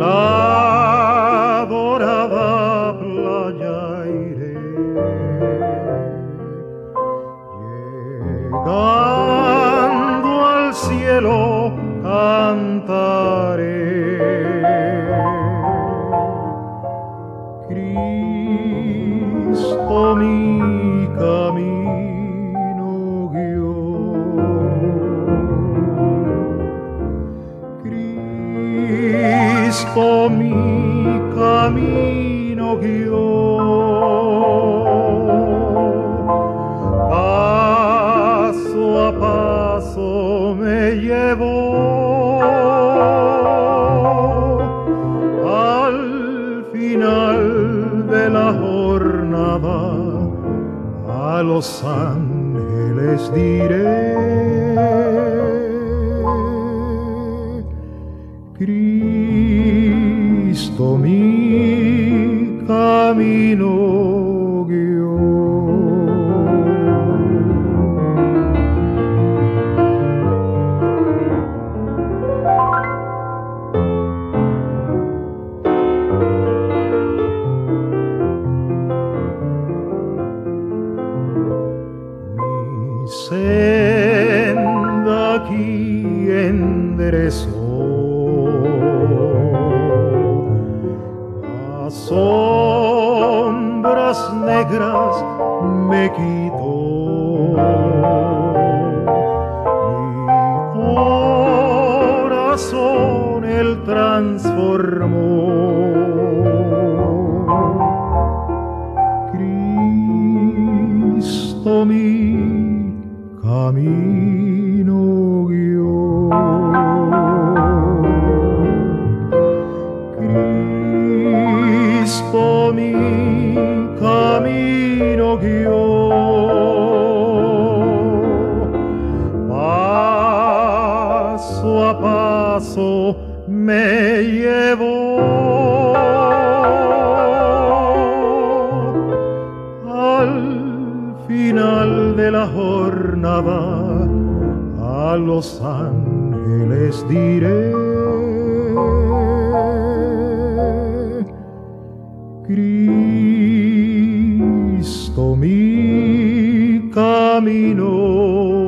la dorada playa iré. Llegando al cielo cantaré. Cristo mi camino guió. Cristo mi camino guió. Paso a paso me llevó al final de la jornada a los ángeles diré Cristo mi camino guió. Mi senda aquí enderezó. Sombras negras me quitó. Mi corazón él transformó. Cristo mi camino mi camino guió. Paso a paso me llevó al final de la jornada a los ángeles diré mi camino